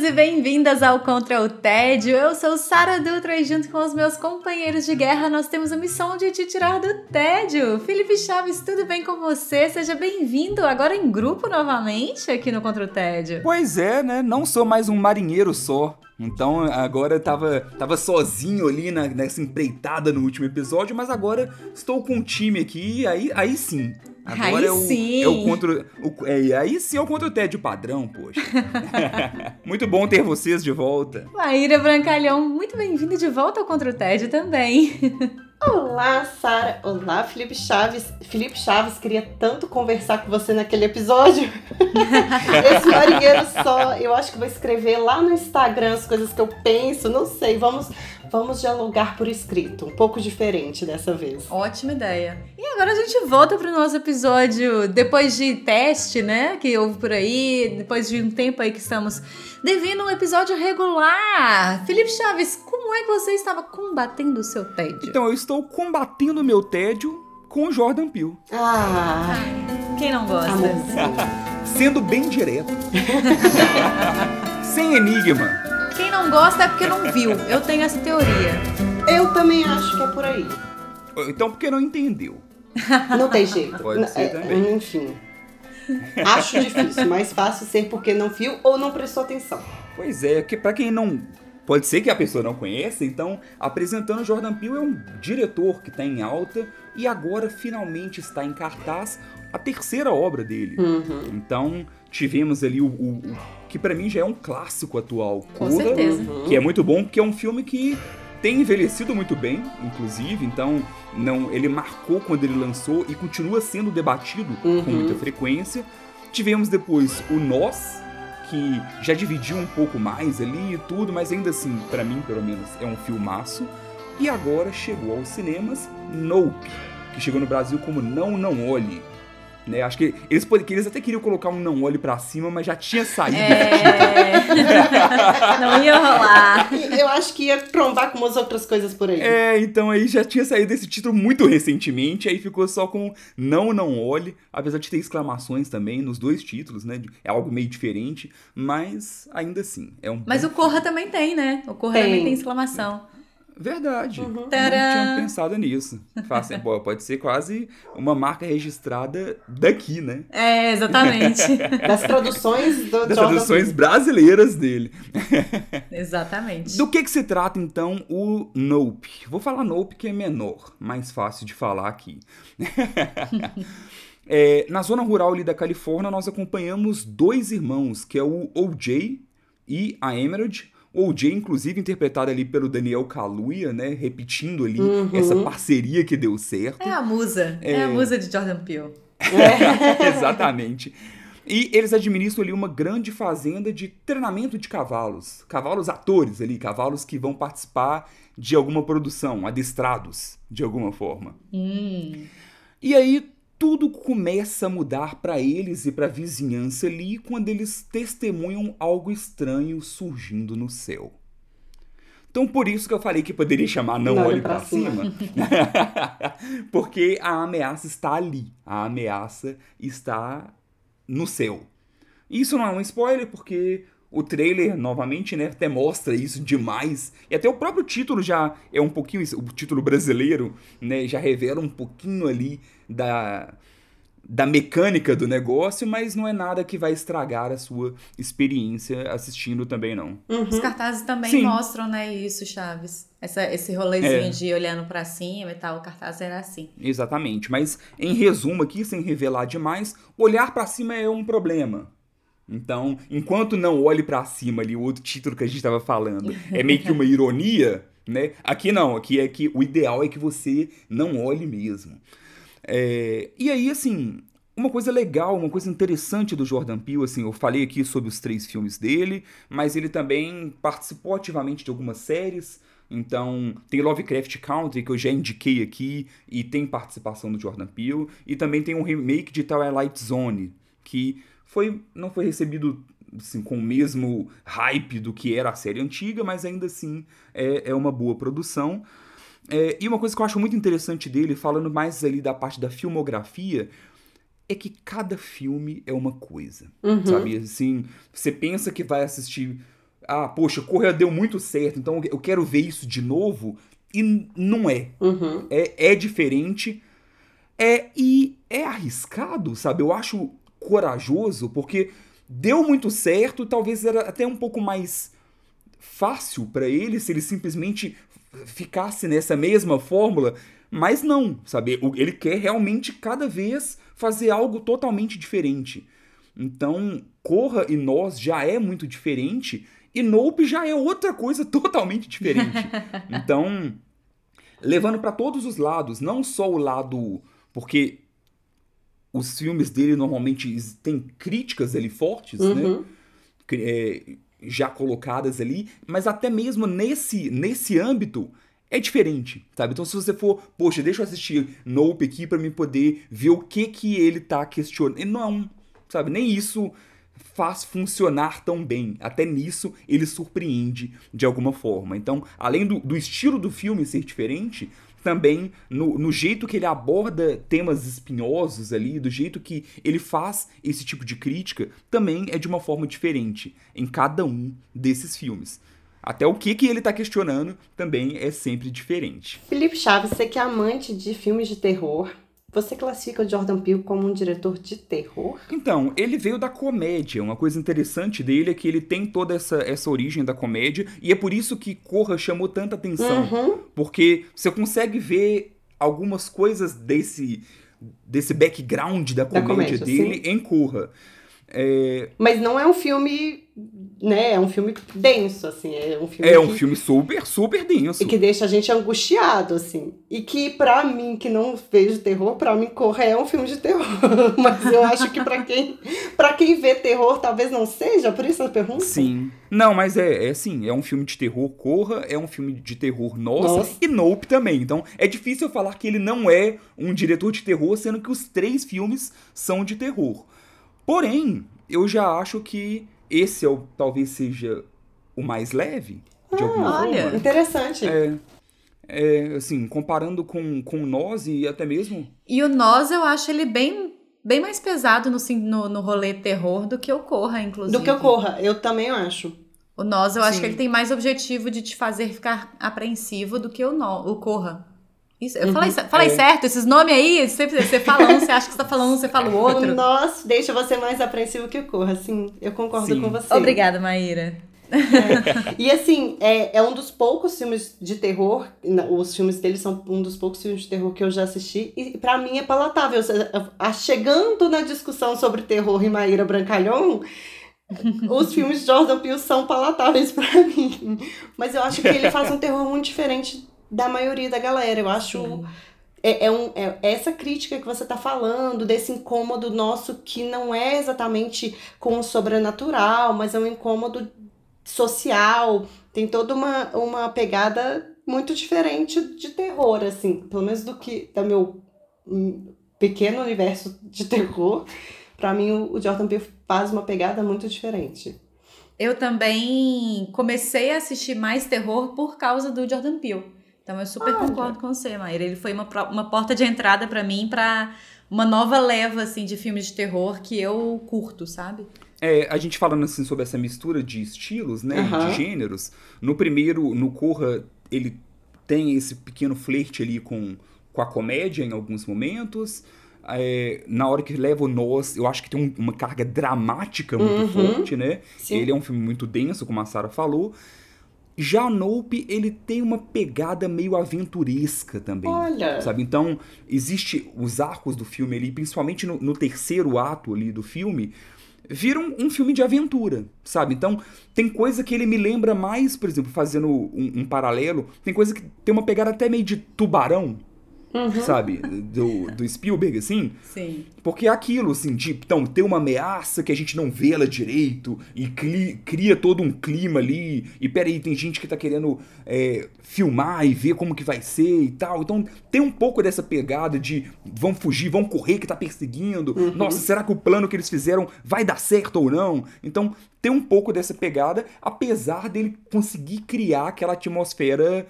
Bem-vindos e bem-vindas ao Contra o Tédio. Eu sou Sara Dutra e junto com os meus companheiros de guerra nós temos a missão de te tirar do tédio. Felipe Chaves, tudo bem com você? Seja bem-vindo agora em grupo novamente aqui no Contra o Tédio. Pois é, né? Não sou mais um marinheiro só. Então agora eu tava, tava sozinho ali na, nessa empreitada no último episódio, mas agora estou com um time aqui, aí, aí sim. Agora aí é o, sim. É o contra, o, é, aí sim é o contra o tédio padrão, poxa. muito bom ter vocês de volta. Maíra Brancalhão, muito bem-vinda de volta ao Contra o Tédio também. Olá, Sara. Olá, Felipe Chaves. Felipe Chaves queria tanto conversar com você naquele episódio. Esse marinheiro só, eu acho que vou escrever lá no Instagram as coisas que eu penso, não sei. Vamos, vamos dialogar por escrito, um pouco diferente dessa vez. Ótima ideia. E agora a gente volta para o nosso episódio depois de teste, né? Que houve por aí, depois de um tempo aí que estamos devendo um episódio regular. Felipe Chaves, como é que você estava combatendo o seu tédio? Então eu estou combatendo o meu tédio com o Jordan Peele. Ah, Quem não gosta? Sendo bem direto. Sem enigma. Quem não gosta é porque não viu. Eu tenho essa teoria. Eu também acho que é por aí. Então porque não entendeu. Não tem jeito. Pode ser É, também. Enfim. Acho difícil. Mais fácil ser porque não viu ou não prestou atenção. Pois é, que para quem não pode ser que a pessoa não conheça, então apresentando Jordan Peele é um diretor que está em alta e agora finalmente está em cartaz a terceira obra dele. Uhum. Então tivemos ali o, o- o- que para mim já é um clássico atual, Com Corra, certeza. que é muito bom porque é um filme que tem envelhecido muito bem, inclusive, então não, ele marcou quando ele lançou e continua sendo debatido com Uhum. muita frequência. Tivemos depois o Nós, que já dividiu um pouco mais ali e tudo, mas ainda assim, pra mim pelo menos, é um filmaço. E agora chegou aos cinemas Nope, que chegou no Brasil como Não Não Olhe. Né? Acho que eles, eles até queriam colocar um Não Olhe pra cima, mas já tinha saído. É. não ia rolar. Eu acho que ia trombar com umas outras coisas por aí. É, então aí já tinha saído esse título muito recentemente, aí ficou só com Não Não Olhe, apesar de ter exclamações também nos dois títulos, né? É algo meio diferente, mas ainda assim, é um Mas o Corra também tem, né? O Corra Tem. também tem exclamação. Verdade. Não Tcharam! tinha pensado nisso. Fácil, pô, pode ser quase uma marca registrada daqui, né? É, exatamente. Das traduções do Das Jordan traduções Peele. brasileiras dele. exatamente. Do que que se trata então o Nope? Vou falar Nope que é menor, mais fácil de falar aqui. É, na zona rural ali da Califórnia, nós acompanhamos dois irmãos, que é o OJ e a Emerald. O OJ, inclusive, interpretado ali pelo Daniel Kaluuya, né? Repetindo ali Uhum. essa parceria que deu certo. É a musa. É, a musa de Jordan Peele. Exatamente. E eles administram ali uma grande fazenda de treinamento de cavalos. Cavalos atores ali, cavalos que vão participar de alguma produção, adestrados de alguma forma. Hum. E aí tudo começa a mudar para eles e para a vizinhança ali quando eles testemunham algo estranho surgindo no céu. Então por isso que eu falei que poderia chamar Não, Não Olhe para Pra Cima. Porque a ameaça está ali. A ameaça está no céu. Isso não é um spoiler porque o trailer, novamente, né, até mostra isso demais. E até o próprio título já é um pouquinho, o título brasileiro, né, já revela um pouquinho ali da, da mecânica do negócio, mas não é nada que vai estragar a sua experiência assistindo também, não. Os cartazes também Sim. mostram, né, isso, Chaves. Essa, esse rolezinho É. de olhando pra cima e tal, o cartaz era assim. Exatamente, mas em resumo aqui, sem revelar demais, olhar pra cima é um problema. Então, enquanto não olhe pra cima ali, o outro título que a gente estava falando, é meio que uma ironia, né? Aqui não, aqui é que o ideal é que você não olhe mesmo. É, e aí, assim, uma coisa legal, uma coisa interessante do Jordan Peele, assim, eu falei aqui sobre os três filmes dele, mas ele também participou ativamente de algumas séries. Então, tem Lovecraft Country, que eu já indiquei aqui, e tem participação do Jordan Peele. E também tem um remake de Twilight Zone, que foi, não foi recebido assim, com o mesmo hype do que era a série antiga, mas ainda assim é, é uma boa produção. É, e uma coisa que eu acho muito interessante dele, falando mais ali da parte da filmografia, é que cada filme é uma coisa, uhum. sabe? Assim, você pensa que vai assistir ah, poxa, Correia deu muito certo, então eu quero ver isso de novo. E não é. Uhum. É, é diferente. É, e é arriscado, sabe? Eu acho corajoso, porque deu muito certo, talvez era até um pouco mais fácil para ele se ele simplesmente ficasse nessa mesma fórmula, mas não, sabe? Ele quer realmente cada vez fazer algo totalmente diferente. Então, Corra e Nós já é muito diferente e Nope já é outra coisa totalmente diferente. então, levando para todos os lados, não só o lado. Porque os filmes dele normalmente têm críticas ali fortes, né? uhum. né? É, já colocadas ali, mas até mesmo nesse, nesse âmbito é diferente, sabe? Então se você for, poxa, deixa eu assistir Nope aqui para me poder ver o que que ele tá questionando. Não, sabe? Nem isso faz funcionar tão bem. Até nisso ele surpreende de alguma forma. Então, além do, do estilo do filme ser diferente, também no, no, jeito que ele aborda temas espinhosos ali, do jeito que ele faz esse tipo de crítica, também é de uma forma diferente em cada um desses filmes. Até o que, que ele está questionando também é sempre diferente. Felipe Chaves, você que é amante de filmes de terror, você classifica o Jordan Peele como um diretor de terror? Então, ele veio da comédia. Uma coisa interessante dele é que ele tem toda essa, essa origem da comédia, e é por isso que Corra chamou tanta atenção. Uhum. Porque você consegue ver algumas coisas desse, desse background da comédia, da comédia dele sim. em Corra. É... Mas não é um filme, né? É um filme denso, assim. É um filme. É um filme super, super denso. E que deixa a gente angustiado, assim. E que, pra mim, que não vejo terror, pra mim, Corra é um filme de terror. Mas eu acho que pra quem, pra quem vê terror, talvez não seja, por isso a pergunta. Sim. Não, mas é, é assim, é um filme de terror, Corra, é um filme de terror nossa, nossa, e Nope também. Então, é difícil falar que ele não é um diretor de terror, sendo que os três filmes são de terror. Porém, eu já acho que esse é o, talvez seja o mais leve, de ah, alguma olha, forma. interessante. É, é, assim, comparando com, com Nós e até mesmo... E o Nós, eu acho ele bem bem mais pesado no, no, no rolê terror do que o Corra, inclusive. Do que o Corra, eu também acho. O Nós, eu Sim. acho que ele tem mais objetivo de te fazer ficar apreensivo do que o, no, o Corra. Isso, eu uhum, falei, falei é. certo, esses nomes aí, sempre você fala um, você acha que você tá falando um, você fala o outro. Nossa, deixa você mais apreensivo que o Corra, assim, eu concordo Sim. com você. Obrigada, Maíra. É. E assim, é, é um dos poucos filmes de terror, os filmes dele são um dos poucos filmes de terror que eu já assisti, e para mim é palatável. Chegando na discussão sobre terror e Maíra Brancalhão, os filmes de Jordan Peele são palatáveis para mim. Mas eu acho que ele faz um terror muito diferente da maioria da galera. Eu acho. É, é, um, é essa crítica que você está falando, desse incômodo nosso que não é exatamente com o sobrenatural, mas é um incômodo social. Tem toda uma, uma pegada muito diferente de terror, assim, pelo menos do que do meu pequeno universo de terror. Para mim, o Jordan Peele faz uma pegada muito diferente. Eu também comecei a assistir mais terror por causa do Jordan Peele. Então eu super Olha. concordo com você, Maíra. Ele foi uma, uma porta de entrada para mim para uma nova leva assim de filmes de terror que eu curto, sabe? É, a gente falando assim sobre essa mistura de estilos, né, uhum. de gêneros. No primeiro, no Corra, ele tem esse pequeno flerte ali com, com a comédia em alguns momentos. É, na hora que leva o nós, eu acho que tem um, uma carga dramática muito uhum. forte, né? Sim. Ele é um filme muito denso, como a Sara falou. Já Nope, ele tem uma pegada meio aventuresca também. Olha! Sabe? Então, existe os arcos do filme ali, principalmente no, no terceiro ato ali do filme, viram um, filme de aventura, sabe? Então, tem coisa que ele me lembra mais, por exemplo, fazendo um, um paralelo, tem coisa que tem uma pegada até meio de tubarão, uhum. sabe? Do, do Spielberg, assim. Sim. Porque é aquilo, assim, de então, ter uma ameaça que a gente não vê ela direito e cria todo um clima ali. E peraí, tem gente que tá querendo é, filmar e ver como que vai ser e tal. Então, tem um pouco dessa pegada de vão fugir, vão correr que tá perseguindo. Uhum. Nossa, será que o plano que eles fizeram vai dar certo ou não? Então, tem um pouco dessa pegada, apesar dele conseguir criar aquela atmosfera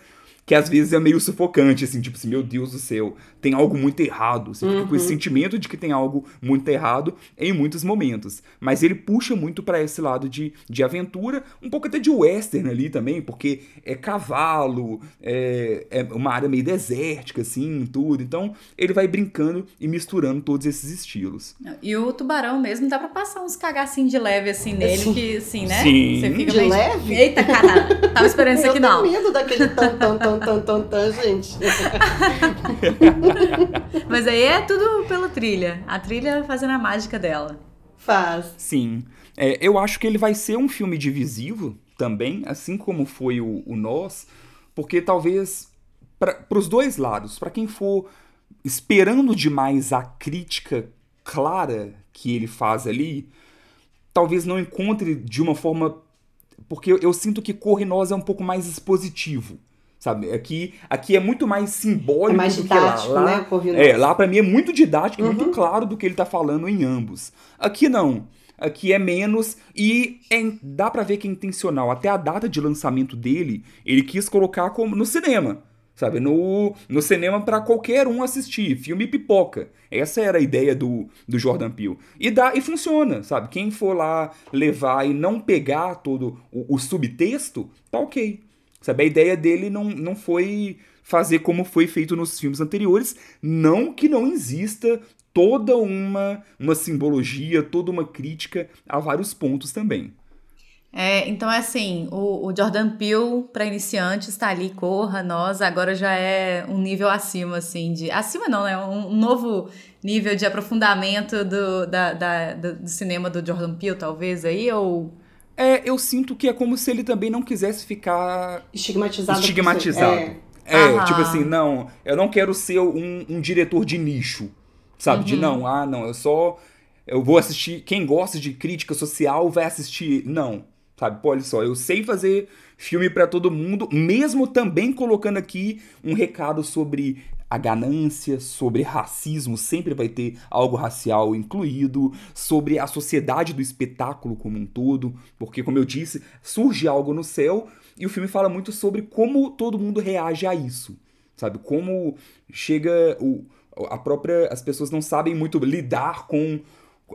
que às vezes é meio sufocante, assim, tipo assim, meu Deus do céu, tem algo muito errado. Você fica com esse uhum. sentimento de que tem algo muito errado em muitos momentos. Mas ele puxa muito para esse lado de, de aventura, um pouco até de western ali também, porque é cavalo, é, é uma área meio desértica, assim, tudo. Então, ele vai brincando e misturando todos esses estilos. E o tubarão mesmo dá pra passar uns cagacinhos de leve, assim, nele, Sim. que, assim, né? Sim. Você fica de meio... leve? Eita, caralho. Tava esperando isso aqui, não. Eu tenho medo daquele tan, tan, tan, tan, tan, tan, gente. Mas aí é tudo pela trilha. A trilha fazendo a mágica dela. Faz. Sim. É, eu acho que ele vai ser um filme divisivo também, assim como foi o, o Nós, porque talvez para os dois lados, para quem for esperando demais a crítica clara que ele faz ali, talvez não encontre de uma forma. Porque eu, eu sinto que Corre Nós é um pouco mais expositivo sabe? Aqui, aqui é muito mais simbólico é mais do didático, que lá. lá né? É, lá para mim é muito didático, uhum. muito claro do que ele tá falando em ambos. Aqui não. Aqui é menos e é, dá para ver que é intencional. Até a data de lançamento dele, ele quis colocar como no cinema, sabe? No, no cinema para qualquer um assistir, filme pipoca. Essa era a ideia do, do Jordan Peele. E dá e funciona, sabe? Quem for lá levar e não pegar todo o, o subtexto, tá ok. Sabe, a ideia dele não, não foi fazer como foi feito nos filmes anteriores, não que não exista toda uma, uma simbologia, toda uma crítica a vários pontos também. É, então é assim, o, o Jordan Peele para iniciantes está ali, corra, nós, agora já é um nível acima, assim, de. Acima não, né? Um, um novo nível de aprofundamento do, da, da, do, do cinema do Jordan Peele, talvez, aí, ou é, eu sinto que é como se ele também não quisesse ficar estigmatizado. Estigmatizado. É, é tipo assim, não, eu não quero ser um, um diretor de nicho, sabe? Uhum. De não, ah, não, eu só. Eu vou assistir. Quem gosta de crítica social vai assistir. Não, sabe? Pô, olha só, eu sei fazer filme para todo mundo, mesmo também colocando aqui um recado sobre a ganância, sobre racismo, sempre vai ter algo racial incluído, sobre a sociedade do espetáculo como um todo, porque, como eu disse, surge algo no céu e o filme fala muito sobre como todo mundo reage a isso, sabe? Como chega o, a própria. As pessoas não sabem muito lidar com.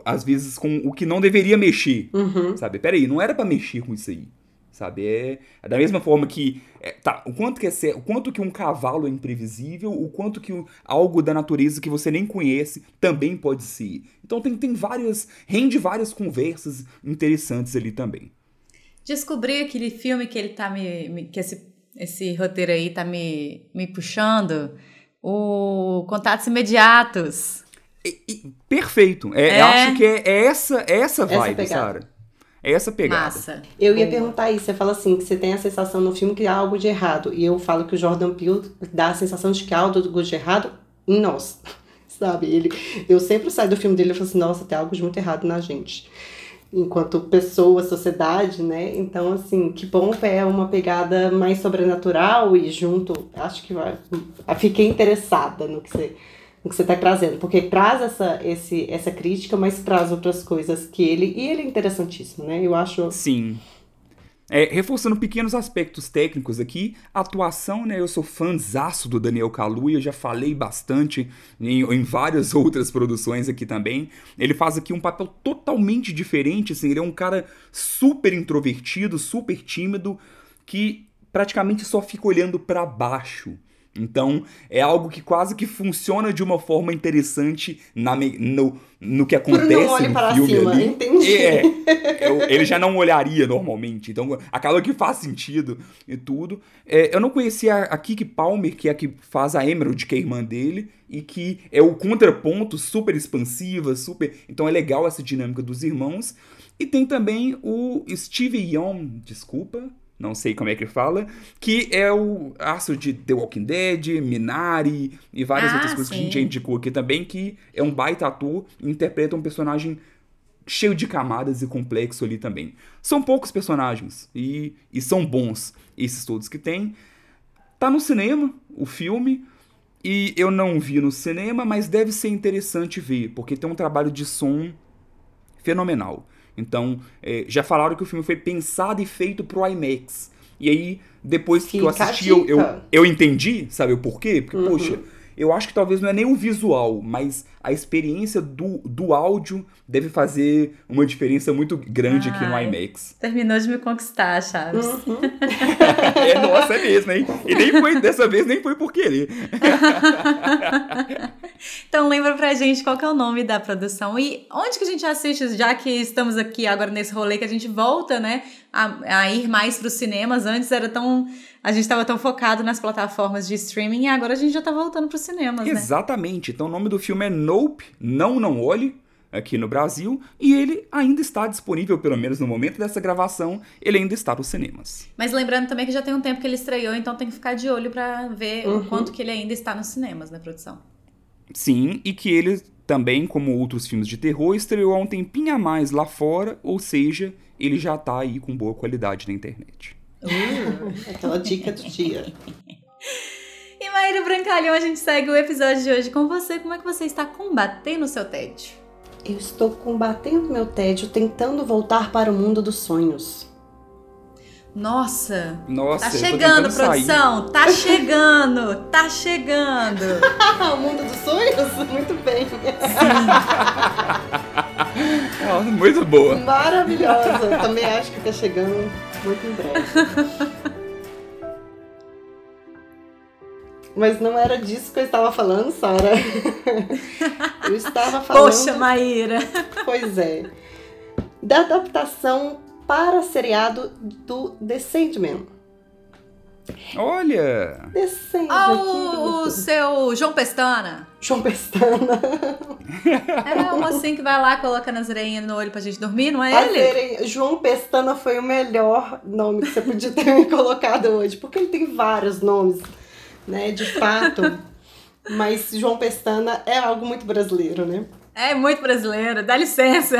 Às vezes com o que não deveria mexer. Uhum. Sabe? Peraí, não era para mexer com isso aí sabe? É, é, da mesma forma que é, tá, o quanto que é o quanto que um cavalo é imprevisível, o quanto que algo da natureza que você nem conhece também pode ser. Então tem, tem várias rende várias conversas interessantes ali também. Descobri aquele filme que ele tá me, me que esse esse roteiro aí tá me, me puxando, o Contatos Imediatos. E, e, perfeito. É, é. Eu acho que é, é essa, é essa vibe, essa Sara. É essa pegada. Massa. Eu ia perguntar isso. Você fala assim, que você tem a sensação no filme que há algo de errado. E eu falo que o Jordan Peele dá a sensação de que há algo de errado em nós. Sabe? Ele, eu sempre saio do filme dele e falo assim, nossa, tem algo de muito errado na gente. Enquanto pessoa, sociedade, né? Então, assim, que bom é uma pegada mais sobrenatural e junto, acho que vai. Fiquei interessada no que você o que você está trazendo, porque traz essa, esse, essa crítica, mas traz outras coisas que ele. E ele é interessantíssimo, né? Eu acho. Sim. É, reforçando pequenos aspectos técnicos aqui, atuação, né? Eu sou fãzaço do Daniel Kaluuya, já falei bastante em, em, várias outras produções aqui também. Ele faz aqui um papel totalmente diferente, assim, ele é um cara super introvertido, super tímido, que praticamente só fica olhando para baixo. Então, é algo que quase que funciona de uma forma interessante na, no, no que acontece não olhe no para filme cima, ali. Entendi. É, eu, ele já não olharia normalmente. Então, acaba que faz sentido e tudo. É, eu não conhecia a Kiki Palmer, que é a que faz a Emerald, que é a irmã dele, e que é o contraponto super expansiva, super... Então é legal essa dinâmica dos irmãos. E tem também o Steve Young, desculpa, não sei como é que fala, que é o astro de The Walking Dead, Minari e várias Ah, outras coisas que a gente já sim. indicou aqui também, que é um baita ator e interpreta um personagem cheio de camadas e complexo ali também. São poucos personagens e, e são bons esses todos que tem. Tá no cinema o filme e eu não vi no cinema, mas deve ser interessante ver, porque tem um trabalho de som fenomenal. Então, é, já falaram que o filme foi pensado e feito pro IMAX. E aí, depois que eu Fica assisti, eu, eu, eu entendi, sabe o porquê? Porque, Uhum. poxa, eu acho que talvez não é nem o visual, mas a experiência do, do áudio deve fazer uma diferença muito grande aqui no Ai. IMAX. Terminou de me conquistar, Chaves. Uhum. é, nossa, é mesmo, hein? E nem foi, dessa vez nem foi por querer. Então lembra pra gente qual que é o nome da produção e onde que a gente assiste, já que estamos aqui agora nesse rolê que a gente volta, né, a, a ir mais pros cinemas. Antes era tão... A gente tava tão focado nas plataformas de streaming e agora a gente já tá voltando pros cinemas, né? Exatamente. Então o nome do filme é Nope, Não Não Olhe, aqui no Brasil, e ele ainda está disponível, pelo menos no momento dessa gravação, ele ainda está nos cinemas. Mas lembrando também que já tem um tempo que ele estreou, então tem que ficar de olho pra ver Uhum. o quanto que ele ainda está nos cinemas, né, produção? Sim, e que ele também, como outros filmes de terror, estreou há um tempinho a mais lá fora, ou seja, ele já tá aí com boa qualidade na internet. Aquela dica do dia. E Maíra Brancalhão, a gente segue o episódio de hoje com você. Como é que você está combatendo o seu tédio? Eu estou combatendo meu tédio, tentando voltar para o mundo dos sonhos. Nossa, Nossa, tá chegando, tentando sair. produção! Tá chegando! Tá chegando! O mundo dos sonhos? Muito bem. Ah, muito boa. Maravilhosa. Também acho que tá chegando muito em breve. Mas não era disso que eu estava falando, Sara. Eu estava falando. Poxa, Maíra! Pois é. Da adaptação para seriado do The Sandman. Olha! Sandman, Ah, o, seu João Pestana! João Pestana. É o mocinho que vai lá, coloca nas orelhinhas no olho pra gente dormir, não é A ele? João Pestana foi o melhor nome que você podia ter me colocado hoje, porque ele tem vários nomes, né, de fato. Mas João Pestana é algo muito brasileiro, né? É muito brasileiro, dá licença!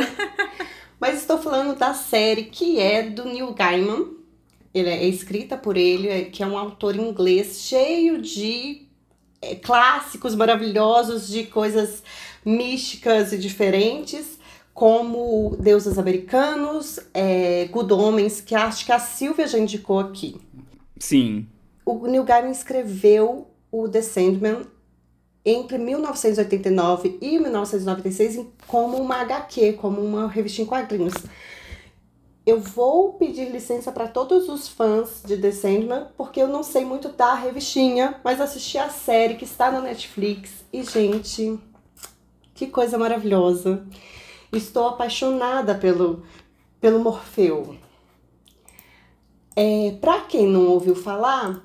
Mas estou falando da série que é do Neil Gaiman. Ele é escrita por ele, é- que é um autor inglês cheio de é, clássicos maravilhosos, de coisas místicas e diferentes, como Deuses Americanos, é, Good Homens, que acho que a Silvia já indicou aqui. Sim. O Neil Gaiman escreveu o The Sandman entre 1989 e 1996 em- como uma HQ, como uma revista em quadrinhos. Eu vou pedir licença para todos os fãs de The Sandman, porque eu não sei muito da revistinha, mas assisti a série que está na Netflix e, gente, que coisa maravilhosa. Estou apaixonada pelo, pelo Morfeu. É, para quem não ouviu falar,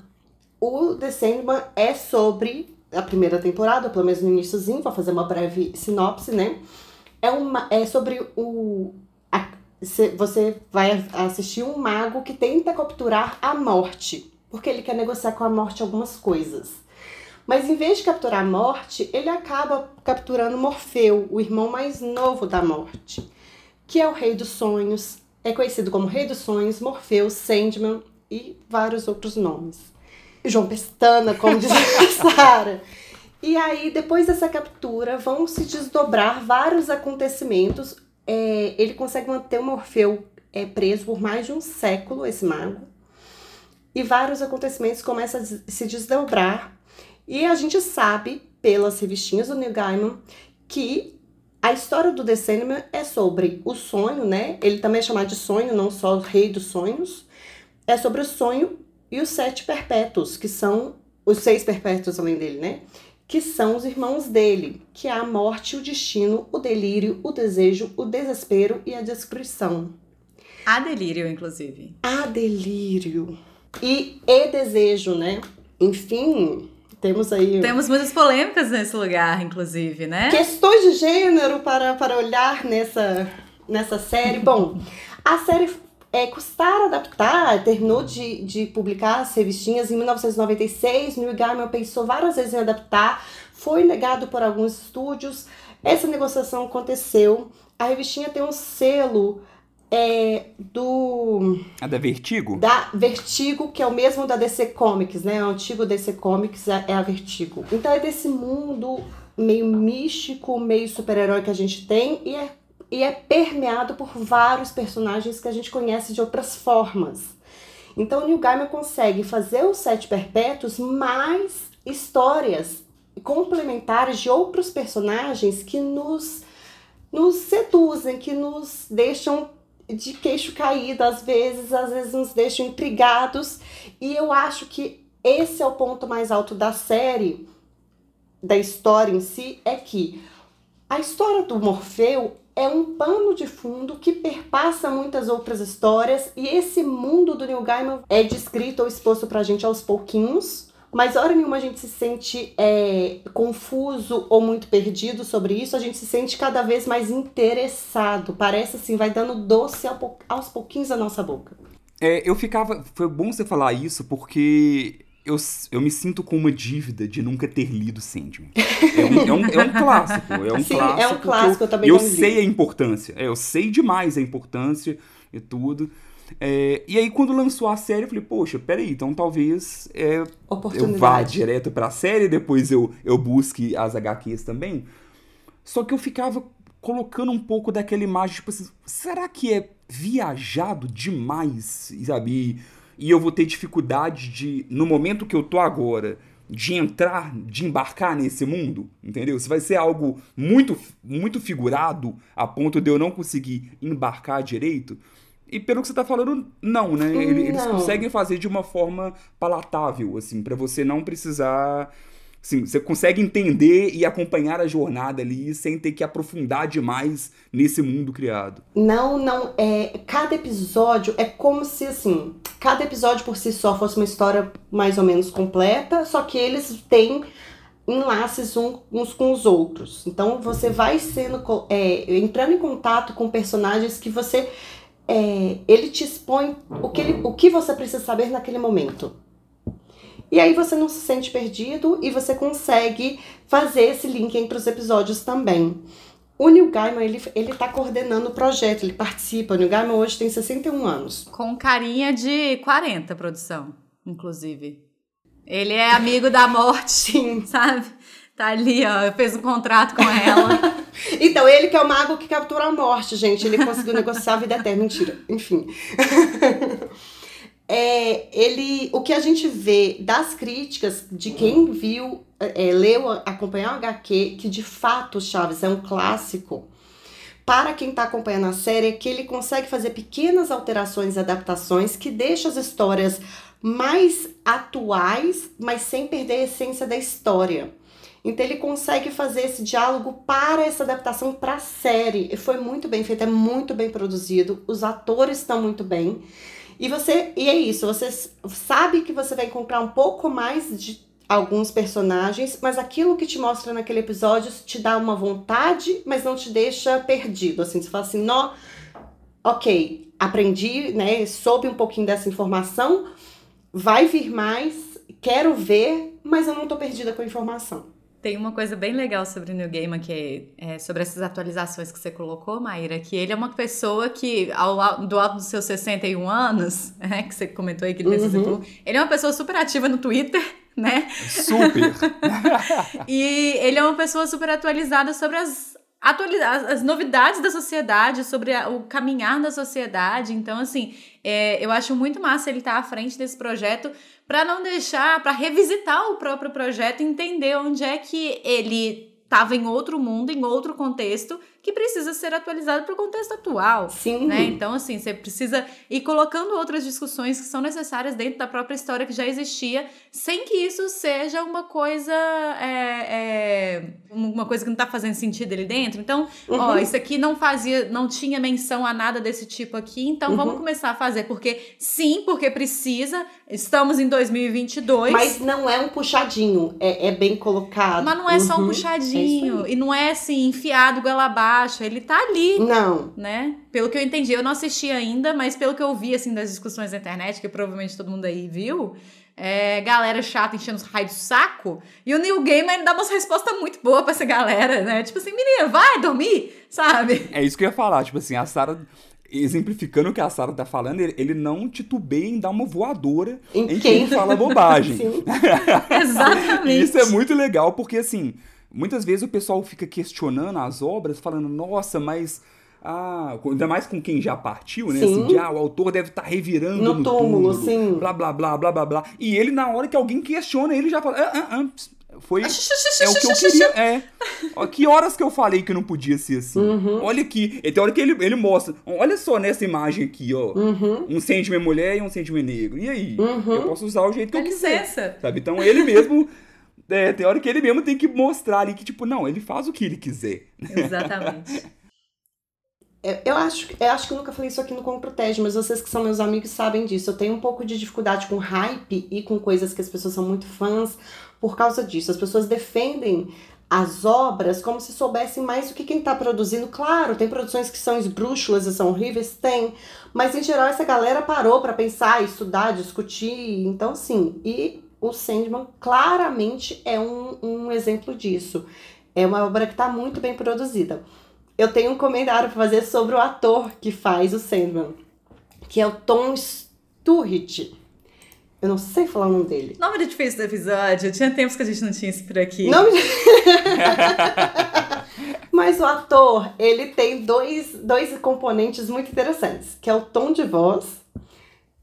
o The Sandman é sobre a primeira temporada, pelo menos no iníciozinho, vou fazer uma breve sinopse, né? É, uma, é sobre o. você vai assistir um mago que tenta capturar a morte, porque ele quer negociar com a morte algumas coisas. Mas em vez de capturar a morte, ele acaba capturando Morfeu, o irmão mais novo da morte, que é o Rei dos Sonhos. É conhecido como Rei dos Sonhos, Morfeu, Sandman e vários outros nomes. João Pestana, como diz a Sara. E aí, depois dessa captura, vão se desdobrar vários acontecimentos. É, ele consegue manter o Morfeu é, preso por mais de um século, esse mago. E vários acontecimentos começam a se desdobrar. E a gente sabe, pelas revistinhas do Neil Gaiman, que a história do Sandman é sobre o sonho, né? Ele também é chamado de sonho, não só o rei dos sonhos. É sobre o sonho e os sete perpétuos, que são os seis perpétuos além dele, né? Que são os irmãos dele, que é a morte, o destino, o delírio, o desejo, o desespero e a destruição. Há delírio, inclusive. A delírio e e desejo, né? Enfim, temos aí Temos muitas polêmicas nesse lugar, inclusive, né? questões de gênero para, para olhar nessa, nessa série. Bom, a série é, custaram adaptar, terminou de, de publicar as revistinhas em 1996, Neil Gaiman pensou várias vezes em adaptar, foi negado por alguns estúdios, essa negociação aconteceu, a revistinha tem um selo é, do... A da Vertigo? Da Vertigo, que é o mesmo da DC Comics, né? O antigo DC Comics é, é a Vertigo. Então é desse mundo meio místico, meio super-herói que a gente tem e é e é permeado por vários personagens que a gente conhece de outras formas. Então, Neil Gaiman consegue fazer os Sete Perpétuos mais histórias complementares de outros personagens que nos, nos seduzem, que nos deixam de queixo caído às vezes, às vezes nos deixam intrigados. E eu acho que esse é o ponto mais alto da série, da história em si, é que a história do Morfeu é um pano de fundo que perpassa muitas outras histórias e esse mundo do Neil Gaiman é descrito ou exposto pra gente aos pouquinhos, mas hora nenhuma a gente se sente é, confuso ou muito perdido sobre isso, a gente se sente cada vez mais interessado. Parece assim, vai dando doce aos pouquinhos na nossa boca. É, eu ficava. Foi bom você falar isso, porque eu, eu me sinto com uma dívida de nunca ter lido Sandman. É um, é um, é um clássico. É um Sim, clássico. É um clássico, eu, eu também Eu sei a importância. É, eu sei demais a importância e tudo. É, e aí, quando lançou a série, eu falei, poxa, peraí, então talvez é, eu vá direto pra série, depois eu, eu busque as HQs também. Só que eu ficava colocando um pouco daquela imagem, tipo assim, será que é viajado demais, sabe? e eu vou ter dificuldade de, no momento que eu tô agora, de entrar, de embarcar nesse mundo, entendeu? Se vai ser algo muito, muito figurado a ponto de eu não conseguir embarcar direito. E pelo que você tá falando, não, né? Eles não. conseguem fazer de uma forma palatável, assim, para você não precisar Sim, você consegue entender e acompanhar a jornada ali sem ter que aprofundar demais nesse mundo criado. Não, não. É, cada episódio é como se, assim, cada episódio por si só fosse uma história mais ou menos completa, só que eles têm enlaces uns com os outros. Então você vai sendo é, entrando em contato com personagens que você é, ele te expõe o que, ele, o que você precisa saber naquele momento. E aí você não se sente perdido e você consegue fazer esse link entre os episódios também. O Neil Gaiman, ele, ele tá coordenando o projeto, ele participa. O Neil Gaiman hoje tem 61 anos. Com carinha de 40, produção, inclusive. Ele é amigo da morte, Sim. sabe? Tá ali, ó, fez um contrato com ela. então, ele que é o mago que captura a morte, gente. Ele conseguiu negociar a vida eterna. Mentira. Enfim. é, ele, o que a gente vê das críticas de quem viu, é, leu, acompanhou o HQ, que de fato Chaves é um clássico, para quem está acompanhando a série, é que ele consegue fazer pequenas alterações e adaptações que deixam as histórias mais atuais, mas sem perder a essência da história. Então ele consegue fazer esse diálogo para essa adaptação para a série. E foi muito bem feito, é muito bem produzido, os atores estão muito bem. E você, e é isso, você sabe que você vai encontrar um pouco mais de alguns personagens, mas aquilo que te mostra naquele episódio te dá uma vontade, mas não te deixa perdido. Assim, você fala assim, nó, ok, aprendi, né? Soube um pouquinho dessa informação, vai vir mais, quero ver, mas eu não tô perdida com a informação. Tem uma coisa bem legal sobre o New Gaiman, que é, é, sobre essas atualizações que você colocou, Maíra, que ele é uma pessoa que, ao, do alto dos seus 61 anos, né, que você comentou aí que ele uhum. ele é uma pessoa super ativa no Twitter, né? Super! e ele é uma pessoa super atualizada sobre as atualizar as novidades da sociedade, sobre a, o caminhar da sociedade. Então, assim, é, eu acho muito massa ele estar tá à frente desse projeto para não deixar, para revisitar o próprio projeto entender onde é que ele estava em outro mundo, em outro contexto, que precisa ser atualizado para o contexto atual. Sim. Né? Então, assim, você precisa ir colocando outras discussões que são necessárias dentro da própria história que já existia, sem que isso seja uma coisa. É, é, uma coisa que não está fazendo sentido ali dentro. Então, uhum. ó, isso aqui não fazia, não tinha menção a nada desse tipo aqui, então uhum. vamos começar a fazer. Porque sim, porque precisa. Estamos em 2022. Mas não é um puxadinho, é, é bem colocado. Mas não é só um uhum. puxadinho. É e não é assim, enfiado goela abaixo baixo, ele tá ali. Não. Né? Pelo que eu entendi, eu não assisti ainda, mas pelo que eu vi, assim, das discussões na internet, que provavelmente todo mundo aí viu, é, galera chata enchendo os raios do saco. E o Neil Gaiman dá umas respostas muito boas pra essa galera, né? Tipo assim, menina, vai dormir, sabe? É isso que eu ia falar, tipo assim, a Sarah exemplificando o que a Sarah tá falando, ele, ele, não titubeia em dar uma voadora em, em quem fala bobagem. Exatamente. Isso é muito legal, porque assim, muitas vezes o pessoal fica questionando as obras, falando, nossa, mas. Ah, ainda mais com quem já partiu, né? Assim, de, ah, o autor deve estar tá revirando no, no túmulo, túmulo, sim. Blá, blá, blá, blá, blá, blá. E ele, na hora que alguém questiona, ele já fala, ah, ah, ah, foi. é o que eu queria. É. Ó, que horas que eu falei que não podia ser assim? Uhum. Olha aqui. Tem hora que ele, ele mostra. Olha só nessa imagem aqui, ó. Uhum. Um Sandman mulher e um Sandman negro. E aí? Uhum. Eu posso usar o jeito que eu quiser. Licença. Sabe? Então ele mesmo. É, tem hora que ele mesmo tem que mostrar ali que, tipo, não, ele faz o que ele quiser. Exatamente. Eu acho, eu acho que eu nunca falei isso aqui no Como Protege, mas vocês que são meus amigos sabem disso. Eu tenho um pouco de dificuldade com hype e com coisas que as pessoas são muito fãs por causa disso. As pessoas defendem as obras como se soubessem mais do que quem está produzindo. Claro, tem produções que são esbrúxulas e são horríveis, tem. Mas em geral essa galera parou para pensar, estudar, discutir. Então, sim. E o Sandman claramente é um, um exemplo disso. É uma obra que está muito bem produzida. Eu tenho um comentário para fazer sobre o ator que faz o Sandman, que é o Tom Sturridge. Eu não sei falar o nome dele. Nome de difícil do episódio. Tinha tempos que a gente não tinha isso por aqui. Nome de... Mas o ator, ele tem dois, dois componentes muito interessantes, que é o tom de voz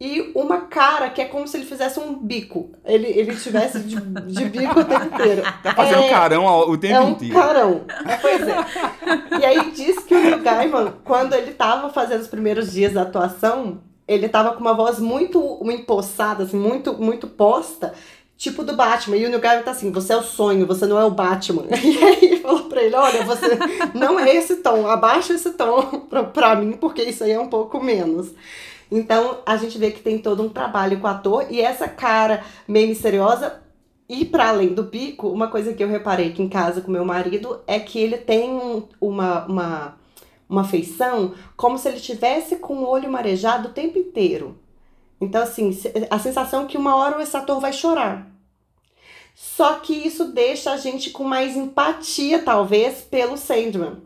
e uma cara que é como se ele fizesse um bico. Ele, ele tivesse de, de bico o tempo inteiro. Tá fazendo é, carão o tempo é um inteiro. carão. Pois é. E aí diz que o Neil Gaiman, quando ele tava fazendo os primeiros dias da atuação, ele tava com uma voz muito empossada, assim, muito, muito posta, tipo do Batman. E o Neil Gaiman tá assim, você é o sonho, você não é o Batman. E aí falou pra ele, olha, você não é esse tom, abaixa esse tom pra, pra mim, porque isso aí é um pouco menos. Então a gente vê que tem todo um trabalho com o ator e essa cara meio misteriosa. E para além do bico, uma coisa que eu reparei aqui em casa com meu marido é que ele tem uma, uma, uma feição como se ele tivesse com o olho marejado o tempo inteiro. Então, assim, a sensação é que uma hora esse ator vai chorar. Só que isso deixa a gente com mais empatia, talvez, pelo Sandman.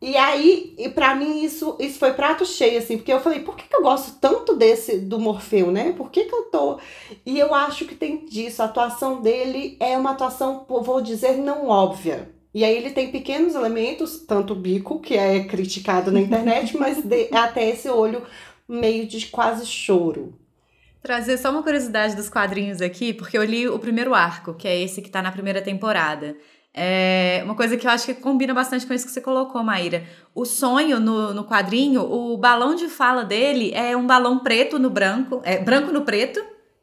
E aí, e para mim, isso, isso foi prato cheio, assim, porque eu falei, por que, que eu gosto tanto desse do Morfeu, né? Por que, que eu tô. E eu acho que tem disso. A atuação dele é uma atuação, vou dizer, não óbvia. E aí ele tem pequenos elementos, tanto o bico, que é criticado na internet, mas de, até esse olho meio de quase choro. Trazer só uma curiosidade dos quadrinhos aqui, porque eu li o primeiro arco, que é esse que tá na primeira temporada. É uma coisa que eu acho que combina bastante com isso que você colocou, Maíra. O sonho no, no quadrinho, o balão de fala dele é um balão preto no branco, é branco no preto,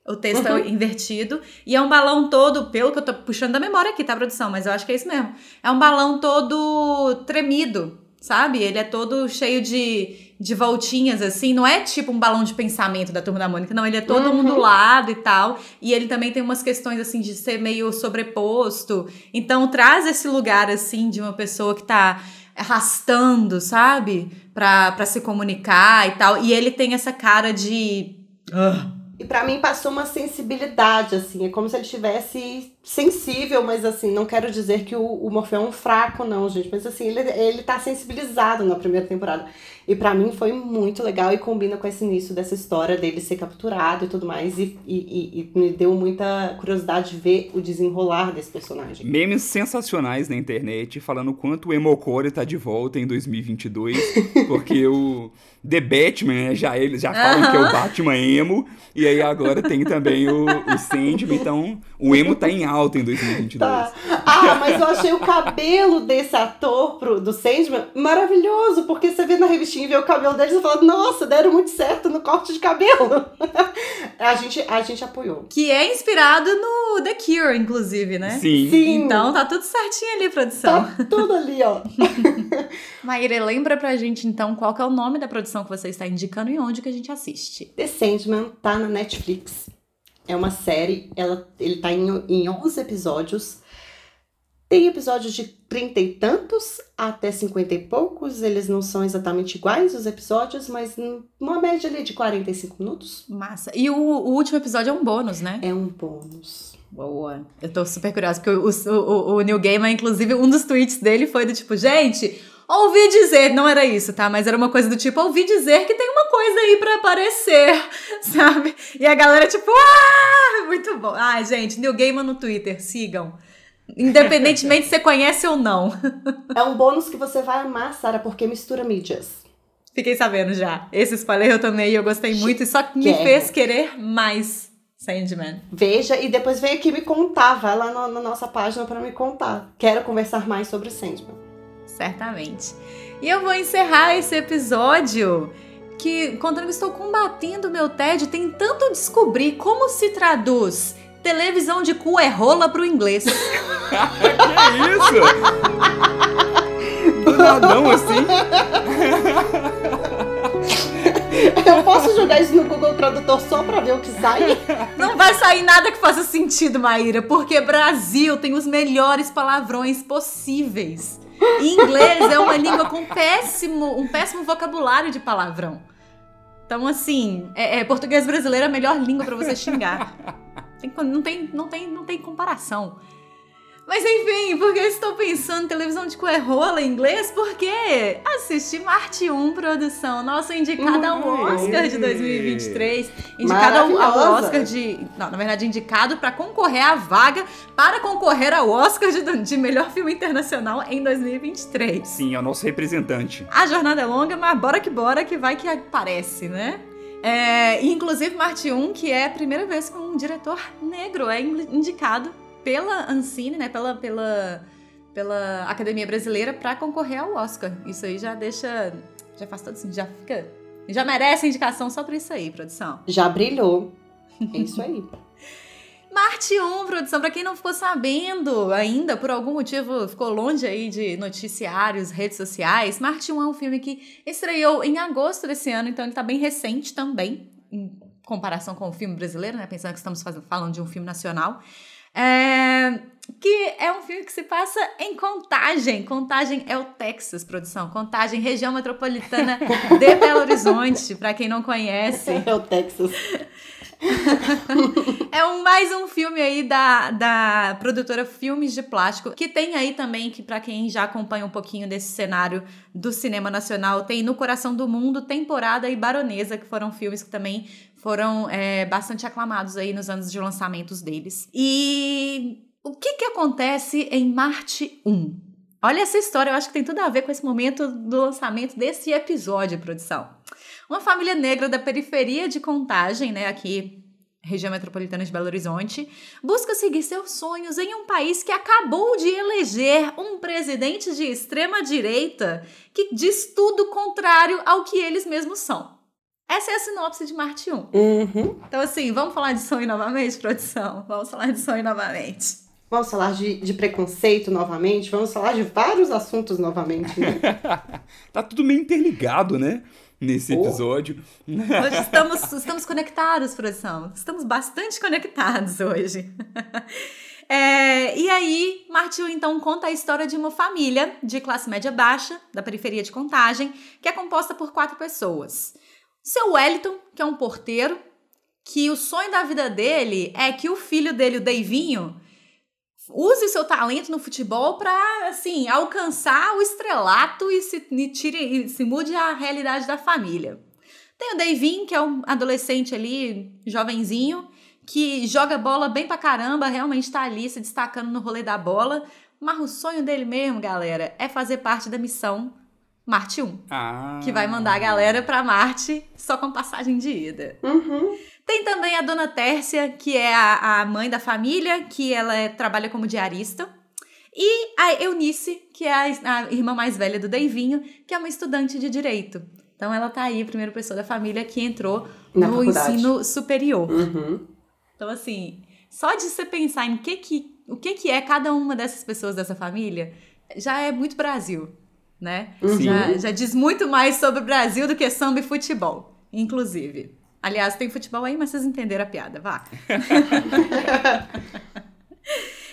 o texto é uhum. é invertido, e é um balão todo, pelo que eu tô puxando da memória aqui, tá, produção? Mas eu acho que é isso mesmo. É um balão todo tremido, sabe? Ele é todo cheio de, de voltinhas, assim. Não é tipo um balão de pensamento da Turma da Mônica, não. Ele é todo uhum. ondulado e tal. E ele também tem umas questões, assim, de ser meio sobreposto. Então, traz esse lugar, assim, de uma pessoa que tá arrastando, sabe? Pra, pra se comunicar e tal. E ele tem essa cara de... Uh, e para mim passou uma sensibilidade, assim. É como se ele estivesse sensível, mas assim, não quero dizer que o, o Morfeu é um fraco, não, gente. Mas assim, ele, ele tá sensibilizado na primeira temporada. E para mim foi muito legal e combina com esse início dessa história dele ser capturado e tudo mais. E, e, e me deu muita curiosidade de ver o desenrolar desse personagem. Memes sensacionais na internet falando quanto o Emocore tá de volta em 2022. porque o The Batman, né, já eles já falam uh -huh. que é o Batman emo. E aí agora tem também o, o Sandman. Então o emo tá em alta em 2022. Tá. Ah, mas eu achei o cabelo desse ator pro, do Sandman maravilhoso. Porque você vê na revista e ver o cabelo deles e falar, nossa, deram muito certo no corte de cabelo. a, gente, a gente apoiou. Que é inspirado no The Cure, inclusive, né? Sim. Sim. Então tá tudo certinho ali, produção. Tá tudo ali, ó. Maíra, lembra pra gente então qual que é o nome da produção que você está indicando e onde que a gente assiste. The Sandman tá na Netflix. É uma série, ela, ele tá em, em 11 episódios Tem episódios de trinta e tantos até cinquenta e poucos. Eles não são exatamente iguais os episódios, mas uma média ali de 45 minutos. Massa. E o, o último episódio é um bônus, né? É um bônus. Boa. Eu tô super curiosa, porque o, o, o Neil Gaiman, inclusive, um dos tweets dele foi do tipo, gente, ouvi dizer, não era isso, tá? Mas era uma coisa do tipo, ouvi dizer que tem uma coisa aí para aparecer, sabe? E a galera, tipo, ah, muito bom. Ai, gente, Neil Gaiman no Twitter, sigam. Independentemente se você conhece ou não. É um bônus que você vai amar, Sara, porque mistura mídias. Fiquei sabendo já. Esse spoiler eu e eu gostei muito e só me fez querer mais Sandman. Veja e depois vem aqui me contar. Vai lá na, na nossa página para me contar. Quero conversar mais sobre Sandman. Certamente. E eu vou encerrar esse episódio que contando que estou combatendo meu tédio, tentando descobrir como se traduz televisão de cu é rola pro inglês. que isso? Do nadão assim? Eu posso jogar isso no Google Tradutor só pra ver o que sai? Não vai sair nada que faça sentido, Maíra, porque Brasil tem os melhores palavrões possíveis. Inglês é uma língua com péssimo, um péssimo vocabulário de palavrão. Então, assim, é, é português brasileiro é a melhor língua para você xingar. Tem, não, tem, não, tem, não tem comparação. Mas enfim, porque eu estou pensando em televisão de coerrola em inglês? Porque assisti Marte 1 produção, nossa indicada ao Oscar de 2023. Indicada ao Oscar de. Não, na verdade, indicado para concorrer à vaga para concorrer ao Oscar de, de melhor filme internacional em 2023. Sim, é o nosso representante. A jornada é longa, mas bora que bora, que vai que aparece, né? É, inclusive, Marte 1, que é a primeira vez que um diretor negro é indicado pela Ancine, né, pela, pela, pela Academia Brasileira para concorrer ao Oscar. Isso aí já deixa, já faz todo assim, já fica, já merece indicação só para isso aí, produção. Já brilhou. É isso aí. Marte 1, produção, para quem não ficou sabendo ainda, por algum motivo ficou longe aí de noticiários, redes sociais, Marte 1 é um filme que estreou em agosto desse ano, então ele tá bem recente também, em comparação com o filme brasileiro, né? Pensando que estamos fazendo, falando de um filme nacional. É, que é um filme que se passa em Contagem. Contagem é o Texas, produção. Contagem, região metropolitana de Belo Horizonte, para quem não conhece. É o Texas. é um, mais um filme aí da, da produtora Filmes de Plástico, que tem aí também, que para quem já acompanha um pouquinho desse cenário do cinema nacional, tem No Coração do Mundo, Temporada e Baronesa, que foram filmes que também foram é, bastante aclamados aí nos anos de lançamentos deles. E o que que acontece em Marte 1? Olha essa história, eu acho que tem tudo a ver com esse momento do lançamento desse episódio, produção. Uma família negra da periferia de Contagem, né, aqui região metropolitana de Belo Horizonte, busca seguir seus sonhos em um país que acabou de eleger um presidente de extrema direita que diz tudo contrário ao que eles mesmos são. Essa é a sinopse de Marte 1. Uhum. Então, assim, vamos falar de sonho novamente, produção? Vamos falar de sonho novamente. Vamos falar de, de preconceito novamente? Vamos falar de vários assuntos novamente, né? tá tudo meio interligado, né? Nesse oh. episódio. Hoje estamos, estamos conectados, produção. Estamos bastante conectados hoje. É, e aí, Martil então conta a história de uma família de classe média baixa, da periferia de Contagem, que é composta por quatro pessoas. Seu Wellington, que é um porteiro, que o sonho da vida dele é que o filho dele, o Deivinho, use o seu talento no futebol para assim alcançar o estrelato e se e tire e se mude a realidade da família. Tem o Deivinho, que é um adolescente ali, jovenzinho, que joga bola bem pra caramba, realmente tá ali se destacando no rolê da bola, mas o sonho dele mesmo, galera, é fazer parte da missão Marte 1. Ah. Que vai mandar a galera para Marte só com passagem de ida. Uhum. Tem também a dona Tércia, que é a, a mãe da família, que ela é, trabalha como diarista. E a Eunice, que é a, a, irmã mais velha do Deivinho, que é uma estudante de direito. Então ela tá aí, a primeira pessoa da família que entrou Na no faculdade. ensino superior. Uhum. Então, assim, só de você pensar em que que, o que, que é cada uma dessas pessoas dessa família, já é muito Brasil né? Uhum. Já, já diz muito mais sobre o Brasil do que samba e futebol, inclusive. Aliás, tem futebol aí, mas vocês entenderam a piada, vá.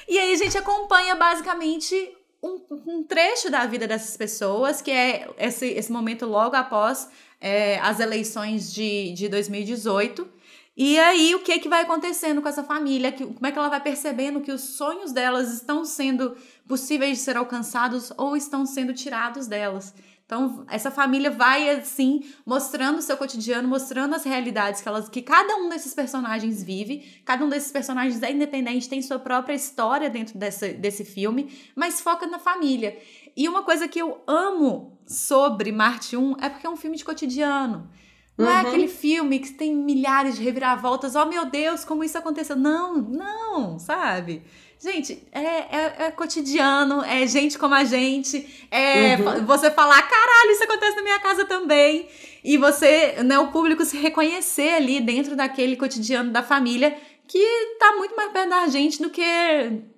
e aí a gente acompanha basicamente um, um, trecho da vida dessas pessoas, que é esse, esse momento logo após é, as eleições de, de 2018. E aí, o que, que vai acontecendo com essa família? Que, como é que ela vai percebendo que os sonhos delas estão sendo possíveis de ser alcançados ou estão sendo tirados delas? Então, essa família vai, assim, mostrando o seu cotidiano, mostrando as realidades que, elas, que cada um desses personagens vive. Cada um desses personagens é independente, tem sua própria história dentro dessa, desse filme, mas foca na família. E uma coisa que eu amo sobre Marte 1 é porque é um filme de cotidiano. Não é uhum. é aquele filme que tem milhares de reviravoltas. Oh, meu Deus, como isso aconteceu. Não, não, sabe? Gente, é, é, é cotidiano, é gente como a gente. É uhum. você falar, caralho, isso acontece na minha casa também. E você, né, o público se reconhecer ali dentro daquele cotidiano da família que tá muito mais perto da gente do que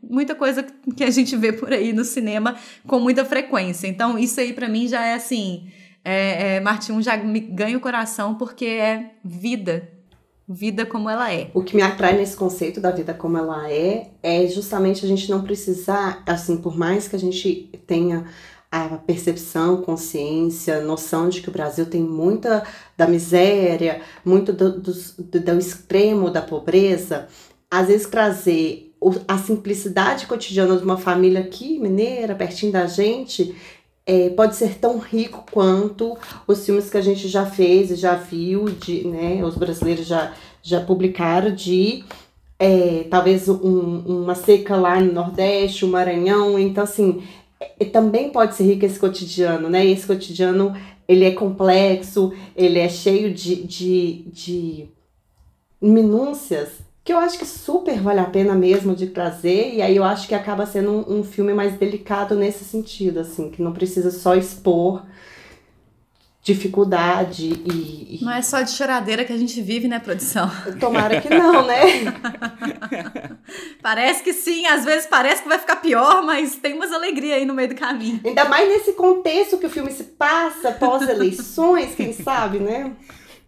muita coisa que a gente vê por aí no cinema com muita frequência. Então, isso aí para mim já é assim é, é, Martin já me ganha o coração porque é vida. Vida como ela é. O que me atrai nesse conceito da vida como ela é, é justamente a gente não precisar, assim, por mais que a gente tenha a percepção, consciência, noção de que o Brasil tem muita da miséria, muito do, do, do extremo da pobreza, às vezes trazer a simplicidade cotidiana de uma família aqui, mineira, pertinho da gente, é, pode ser tão rico quanto os filmes que a gente já fez e já viu, de, né, os brasileiros já, já publicaram de é, talvez um, uma seca lá no Nordeste, o um Maranhão. Então, assim, é, também pode ser rico esse cotidiano, né? Esse cotidiano, ele é complexo, ele é cheio de, de, de minúcias que eu acho que super vale a pena mesmo de trazer, e aí eu acho que acaba sendo um, um filme mais delicado nesse sentido, assim, que não precisa só expor dificuldade e, e, Não é só de choradeira que a gente vive, né, produção? Tomara que não, né? parece que sim, às vezes parece que vai ficar pior, mas tem umas alegrias aí no meio do caminho. Ainda mais nesse contexto que o filme se passa pós-eleições, quem sabe, né?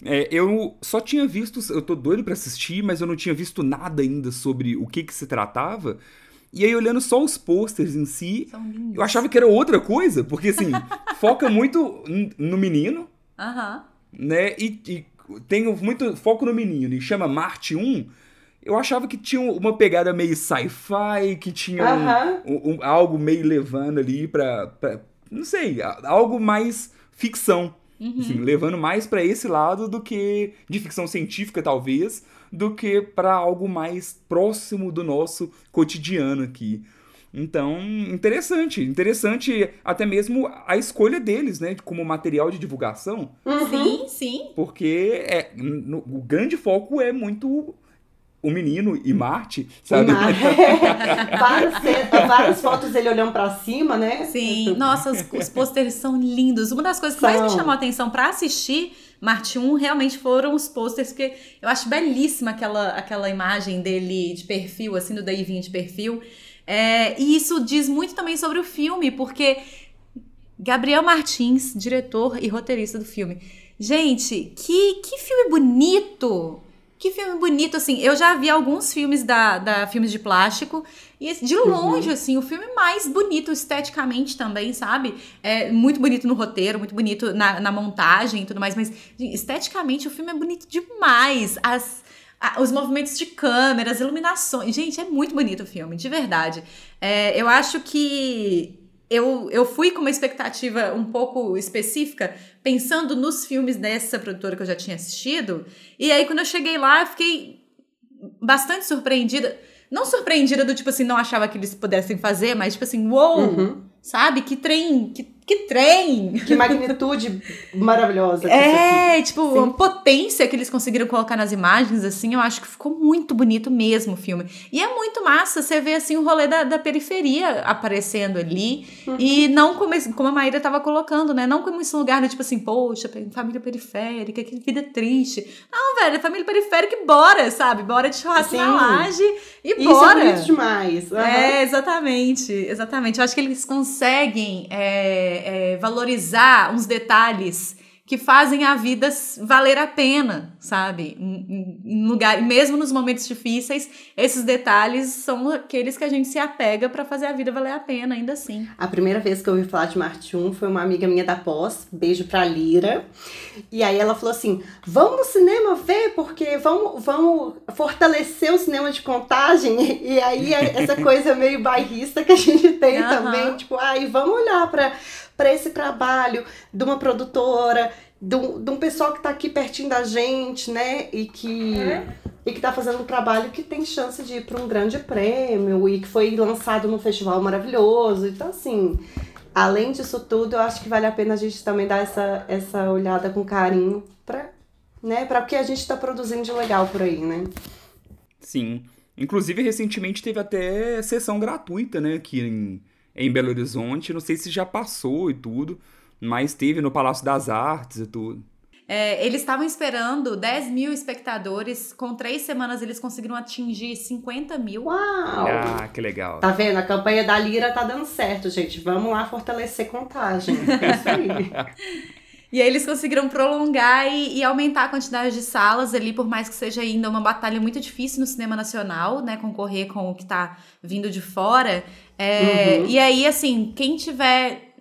É, eu só tinha visto, eu tô doido para assistir, mas eu não tinha visto nada ainda sobre o que que se tratava. E aí, olhando só os posters em si, eu achava que era outra coisa, porque assim, foca muito no menino, uhum. né? E, e, tem muito foco no menino, e chama Marte 1. Eu achava que tinha uma pegada meio sci-fi, que tinha uhum. um, um, algo meio levando ali pra, pra. Não sei, algo mais ficção. Uhum. Assim, levando mais para esse lado do que de ficção científica, talvez, do que para algo mais próximo do nosso cotidiano aqui. Então, interessante, interessante até mesmo a escolha deles, né, como material de divulgação. Uhum. Sim, sim. Porque é, no, o grande foco é muito o menino e Marte, sabe? Marte. várias, várias fotos dele olhando para cima, né? Sim, nossa, os, os pôsteres são lindos. Uma das coisas que mais me chamou a atenção para assistir Marte 1 realmente foram os posters, porque eu acho belíssima aquela, aquela imagem dele de perfil, assim, do Davinho de perfil. É, e isso diz muito também sobre o filme, porque Gabriel Martins, diretor e roteirista do filme. Gente, que, que filme bonito! Que filme bonito, assim. Eu já vi alguns filmes da, da filmes de plástico. E de uhum. longe, uhum. assim, o filme mais bonito esteticamente também, sabe? É muito bonito no roteiro, muito bonito na, na montagem e tudo mais. Mas esteticamente o filme é bonito demais. As, a, os movimentos de câmera, as iluminações. Gente, é muito bonito o filme, de verdade. É, eu acho que eu, eu fui com uma expectativa um pouco específica, pensando nos filmes dessa produtora que eu já tinha assistido. E aí, quando eu cheguei lá, eu fiquei bastante surpreendida. Não surpreendida do tipo assim, não achava que eles pudessem fazer, mas tipo assim, uou! Uhum. Sabe? Que trem, que que trem! Que magnitude maravilhosa. é, tipo, Sim. a potência que eles conseguiram colocar nas imagens, assim, eu acho que ficou muito bonito mesmo o filme. E é muito massa você ver, assim, o rolê da, da periferia aparecendo ali. Uhum. E não como, como a Maíra tava colocando, né? Não como esse lugar, né? tipo assim, poxa, família periférica, que vida triste. Não, velho, família periférica e bora, sabe? Bora de churrasco Sim. na laje e Isso bora. Isso é demais. Uhum. É, exatamente, exatamente. Eu acho que eles conseguem... É, é, valorizar uns detalhes que fazem a vida valer a pena, sabe? Em lugar, mesmo nos momentos difíceis, esses detalhes são aqueles que a gente se apega para fazer a vida valer a pena, ainda assim. A primeira vez que eu ouvi falar de Marte 1 foi uma amiga minha da pós, beijo pra Lira. E aí ela falou assim: vamos no cinema ver, porque vamos, vamos fortalecer o cinema de contagem. E aí é essa coisa meio bairrista que a gente tem uhum. também, tipo, aí ah, vamos olhar para para esse trabalho de uma produtora, de um, de um pessoal que está aqui pertinho da gente, né? E que, é. e que tá fazendo um trabalho que tem chance de ir para um grande prêmio e que foi lançado num festival maravilhoso. Então, assim, além disso tudo, eu acho que vale a pena a gente também dar essa, essa olhada com carinho para né, para o que a gente está produzindo de legal por aí, né? Sim. Inclusive, recentemente teve até sessão gratuita, né, aqui em em Belo Horizonte. Não sei se já passou e tudo, mas teve no Palácio das Artes e tudo. É, eles estavam esperando 10 mil espectadores. Com três semanas, eles conseguiram atingir 50 mil. Uau! Ah, que legal. Tá vendo? A campanha da Lira tá dando certo, gente. Vamos lá fortalecer contagem. É isso aí. E aí eles conseguiram prolongar e, e, aumentar a quantidade de salas ali, por mais que seja ainda uma batalha muito difícil no cinema nacional, né? Concorrer com o que tá vindo de fora. É, uhum. E aí, assim, quem tiver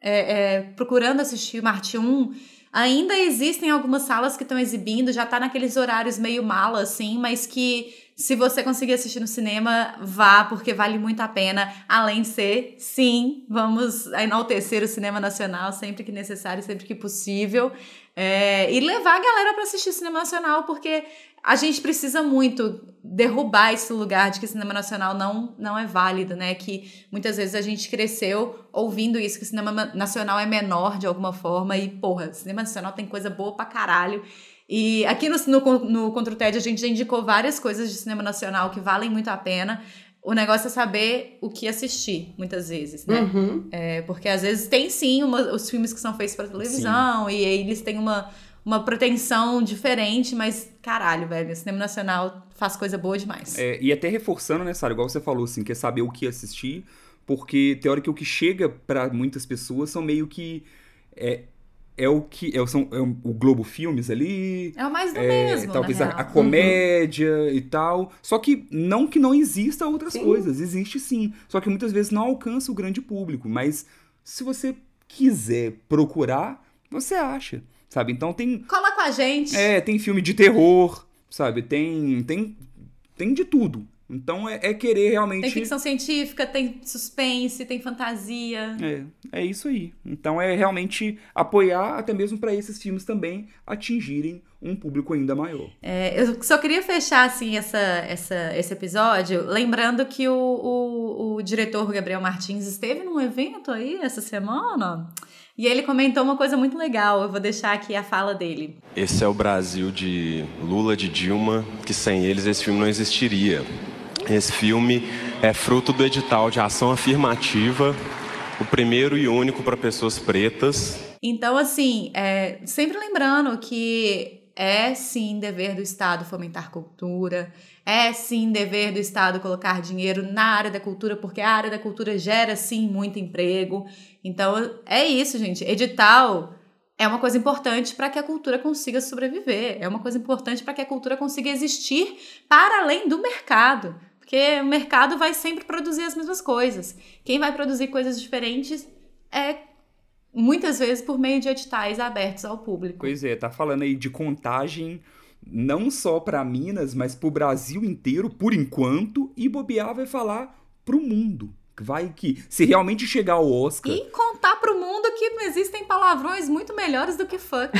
é, é, procurando assistir Marte 1, ainda existem algumas salas que estão exibindo, já tá naqueles horários meio mala, assim, mas que se você conseguir assistir no cinema, vá, porque vale muito a pena. Além de ser, sim, vamos enaltecer o cinema nacional sempre que necessário, sempre que possível. É, e levar a galera para assistir cinema nacional, porque a gente precisa muito derrubar esse lugar de que o cinema nacional não, não é válido, né? Que muitas vezes a gente cresceu ouvindo isso, que o cinema nacional é menor de alguma forma, e, porra, cinema nacional tem coisa boa pra caralho. E aqui no, no, no Contra o TED a gente já indicou várias coisas de cinema nacional que valem muito a pena. O negócio é saber o que assistir, muitas vezes, né? Uhum. É, porque às vezes tem sim uma, os filmes que são feitos para televisão sim. e eles têm uma, uma pretensão diferente, mas caralho, velho, o cinema nacional faz coisa boa demais. É, e até reforçando, né, Sara, igual você falou, assim, quer saber o que assistir, porque teórico o que chega para muitas pessoas são meio que é, é o que é, são, é o Globo Filmes ali. É o mais do é, mesmo. Talvez a, a, comédia uhum. e tal. Só que não que não exista outras sim. coisas, existe sim. Só que muitas vezes não alcança o grande público. Mas se você quiser procurar, você acha. Sabe? Então tem. Cola com a gente. É, tem filme de terror, sabe? Tem. Tem, tem de tudo. Então é, é, querer realmente. Tem ficção científica, tem suspense, tem fantasia. É, é isso aí. Então é realmente apoiar até mesmo para esses filmes também atingirem um público ainda maior. É, eu só queria fechar assim essa, essa, esse episódio lembrando que o, o, o diretor Gabriel Martins esteve num evento aí essa semana. E ele comentou uma coisa muito legal, eu vou deixar aqui a fala dele. Esse é o Brasil de Lula, de Dilma, que sem eles esse filme não existiria. Esse filme é fruto do edital de ação afirmativa, o primeiro e único para pessoas pretas. Então, assim, é, sempre lembrando que é sim dever do Estado fomentar cultura, é sim dever do Estado colocar dinheiro na área da cultura, porque a área da cultura gera sim muito emprego. Então, é isso, gente. Edital é uma coisa importante para que a cultura consiga sobreviver, é uma coisa importante para que a cultura consiga existir para além do mercado. Porque o mercado vai sempre produzir as mesmas coisas. Quem vai produzir coisas diferentes é muitas vezes por meio de editais abertos ao público. Pois é, tá falando aí de contagem não só para Minas, mas para o Brasil inteiro, por enquanto, e bobear vai falar para o mundo. Vai que, se realmente chegar ao Oscar. E contar pro mundo que existem palavrões muito melhores do que fuck.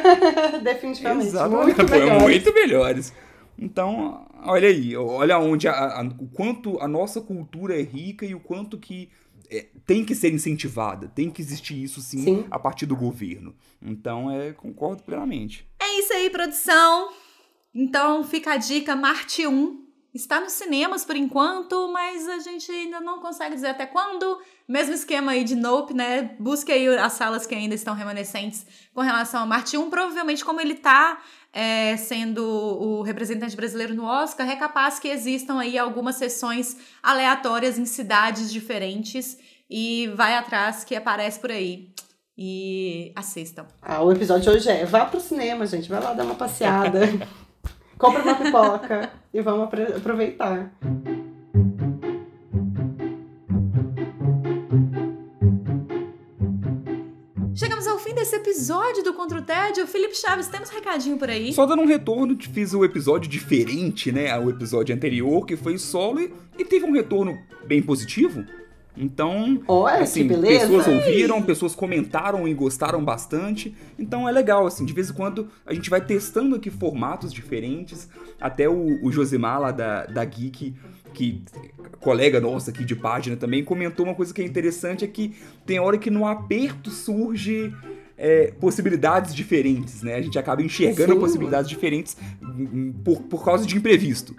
Definitivamente. Exatamente. Muito melhores. muito melhores. Então, olha aí, olha onde a, a, o quanto a nossa cultura é rica e o quanto que é, tem que ser incentivada, tem que existir isso sim, sim, a partir do governo. Então, é, concordo plenamente. É isso aí, produção. Então, fica a dica, Marte 1. Está nos cinemas por enquanto, mas a gente ainda não consegue dizer até quando. Mesmo esquema aí de Nope, né? Busque aí as salas que ainda estão remanescentes com relação a Marte 1. Provavelmente, como ele está é, sendo o representante brasileiro no Oscar, é capaz que existam aí algumas sessões aleatórias em cidades diferentes e vai atrás que aparece por aí. e assistam. Ah, o episódio hoje é vá pro cinema, gente. Vai lá dar uma passeada. Compra uma pipoca e vamos aproveitar. Desse episódio do Contra o Tédio. Felipe Chaves, temos recadinho por aí? Só dando um retorno, fiz o um episódio diferente, né? Ao episódio anterior, que foi solo, e, e teve um retorno bem positivo. Então, Olha, assim, pessoas ouviram, pessoas comentaram e gostaram bastante. Então é legal, assim, de vez em quando a gente vai testando aqui formatos diferentes. Até o, o Josimar lá da, da Geek, que colega nossa aqui de página também, comentou uma coisa que é interessante, é que tem hora que no aperto surge é, possibilidades diferentes, né? A gente acaba enxergando Sim. possibilidades diferentes hum, hum, por, por causa de imprevisto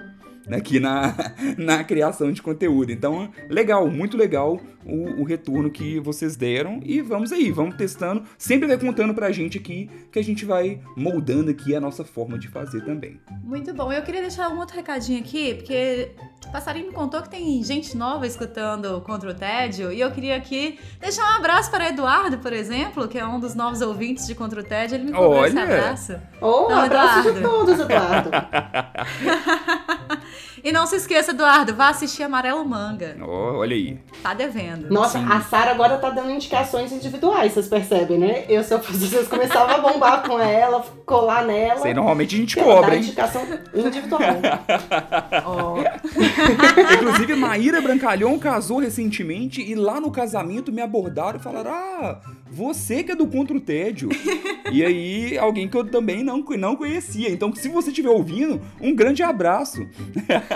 aqui na, na criação de conteúdo. Então, legal, muito legal o, o, retorno que vocês deram. E vamos aí, vamos testando. Sempre vai contando pra gente aqui que a gente vai moldando aqui a nossa forma de fazer também. Muito bom. Eu queria deixar um outro recadinho aqui, porque o Passarinho me contou que tem gente nova escutando Contra o Tédio. E eu queria aqui deixar um abraço para Eduardo, por exemplo, que é um dos novos ouvintes de Contra o Tédio. Ele me cobrou esse abraço. Oh, Não, abraço Eduardo. de todos, Eduardo. E não se esqueça, Eduardo, vá assistir Amarelo Manga. Oh, olha aí. Tá devendo. Nossa, Sim. a Sara agora tá dando indicações individuais, vocês percebem, né? Eu, se eu fosse vocês, começava a bombar com ela, colar nela. Sei, normalmente a gente cobra, hein? indicação individual. oh. Inclusive, Maíra Brancalhão casou recentemente e lá no casamento me abordaram e falaram: Ah, você que é do Contra o Tédio. e aí, alguém que eu também não, não conhecia. Então, se você estiver ouvindo, um grande abraço.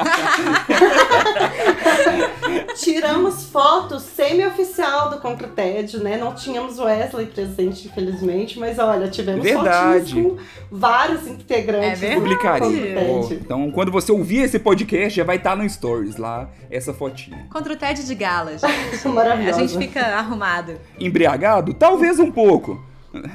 Tiramos fotos semi-oficial do Contra o Tédio, né? Não tínhamos Wesley presente, infelizmente, mas olha, tivemos verdade. fotinhos com vários integrantes é do. Oh, então, quando você ouvir esse podcast, já vai estar no Stories lá, essa fotinha. Contra o Tédio de gala, gente. Maravilhoso. A gente fica arrumado. Embriagado? Talvez um pouco.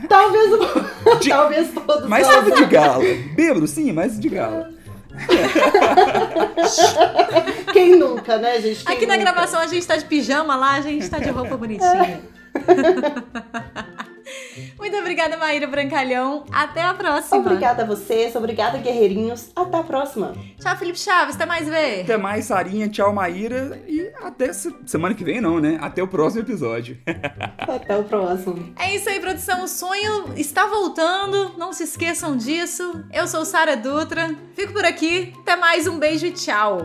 Talvez um pouco. De... Talvez todos. Mas sabe de gala. Bêbado, sim, mas de gala. Quem nunca, né, gente? Quem Aqui nunca? na gravação a gente tá de pijama, lá a gente tá de roupa bonitinha. Muito obrigada, Maíra Brancalhão. Até a próxima. Obrigada a vocês, obrigada, guerreirinhos. Até a próxima. Tchau, Felipe Chaves. Até mais ver. Até mais, Sarinha. Tchau, Maíra. E até semana que vem, não, né? Até o próximo episódio. até o próximo. É isso aí, produção. O sonho está voltando. Não se esqueçam disso. Eu sou Sara Dutra. Fico por aqui. Até mais. Um beijo e tchau.